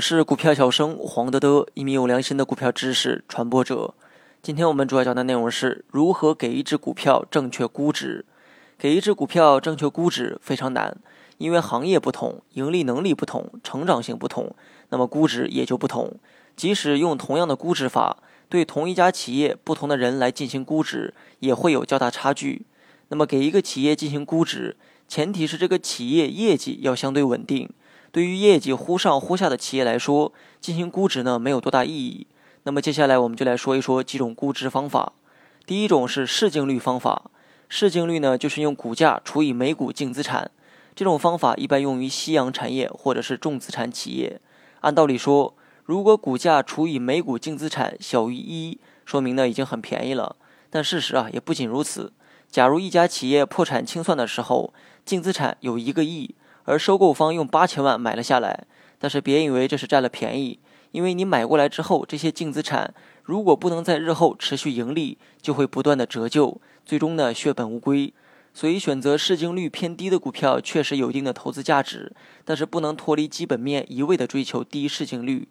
我是股票小生黄德德，一名有良心的股票知识传播者。今天我们主要讲的内容是如何给一只股票正确估值。给一只股票正确估值非常难，因为行业不同，盈利能力不同，成长性不同，那么估值也就不同。即使用同样的估值法，对同一家企业，不同的人来进行估值，也会有较大差距。那么给一个企业进行估值，前提是这个企业业绩要相对稳定。对于业绩忽上忽下的企业来说，进行估值呢没有多大意义。那么接下来我们就来说一说几种估值方法。第一种是市净率方法，市净率呢就是用股价除以每股净资产。这种方法一般用于夕阳产业或者是重资产企业。按道理说，如果股价除以每股净资产小于一，说明呢已经很便宜了。但事实啊也不仅如此。假如一家企业破产清算的时候，净资产有一个亿。而收购方用八千万买了下来，但是别以为这是占了便宜，因为你买过来之后，这些净资产如果不能在日后持续盈利，就会不断的折旧，最终呢血本无归。所以选择市净率偏低的股票确实有一定的投资价值，但是不能脱离基本面一味的追求低市净率。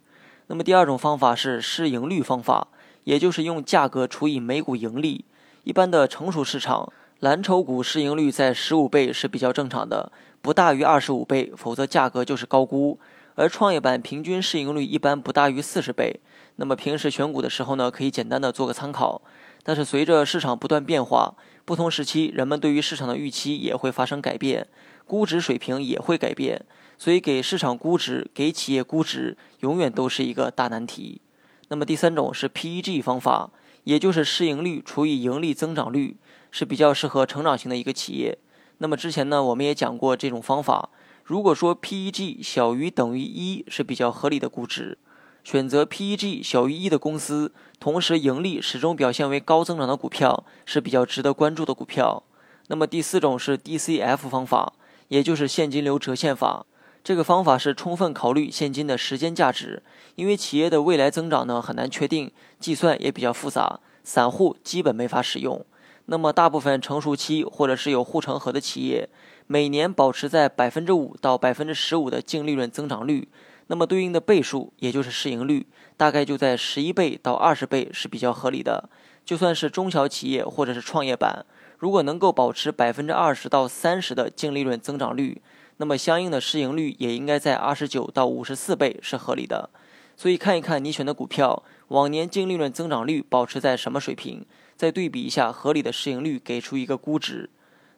那么第二种方法是市盈率方法，也就是用价格除以每股盈利。一般的成熟市场，蓝筹股市盈率在十五倍是比较正常的。不大于二十五倍，否则价格就是高估。而创业板平均市盈率一般不大于四十倍。那么平时选股的时候呢，可以简单的做个参考。但是随着市场不断变化，不同时期人们对于市场的预期也会发生改变，估值水平也会改变。所以给市场估值、给企业估值，永远都是一个大难题。那么第三种是 PEG 方法，也就是市盈率除以盈利增长率，是比较适合成长型的一个企业。那么之前呢，我们也讲过这种方法。如果说 PEG 小于等于一是比较合理的估值，选择 PEG 小于一的公司，同时盈利始终表现为高增长的股票是比较值得关注的股票。那么第四种是 DCF 方法，也就是现金流折现法。这个方法是充分考虑现金的时间价值，因为企业的未来增长呢很难确定，计算也比较复杂，散户基本没法使用。那么，大部分成熟期或者是有护城河的企业，每年保持在百分之五到百分之十五的净利润增长率，那么对应的倍数，也就是市盈率，大概就在十一倍到二十倍是比较合理的。就算是中小企业或者是创业板，如果能够保持百分之二十到三十的净利润增长率，那么相应的市盈率也应该在二十九到五十四倍是合理的。所以看一看你选的股票往年净利润增长率保持在什么水平。再对比一下合理的市盈率，给出一个估值。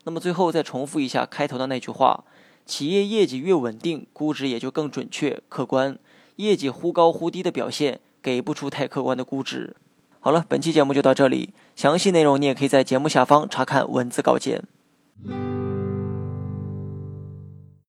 那么最后再重复一下开头的那句话：企业业绩越稳定，估值也就更准确、客观。业绩忽高忽低的表现，给不出太客观的估值。好了，本期节目就到这里，详细内容你也可以在节目下方查看文字稿件。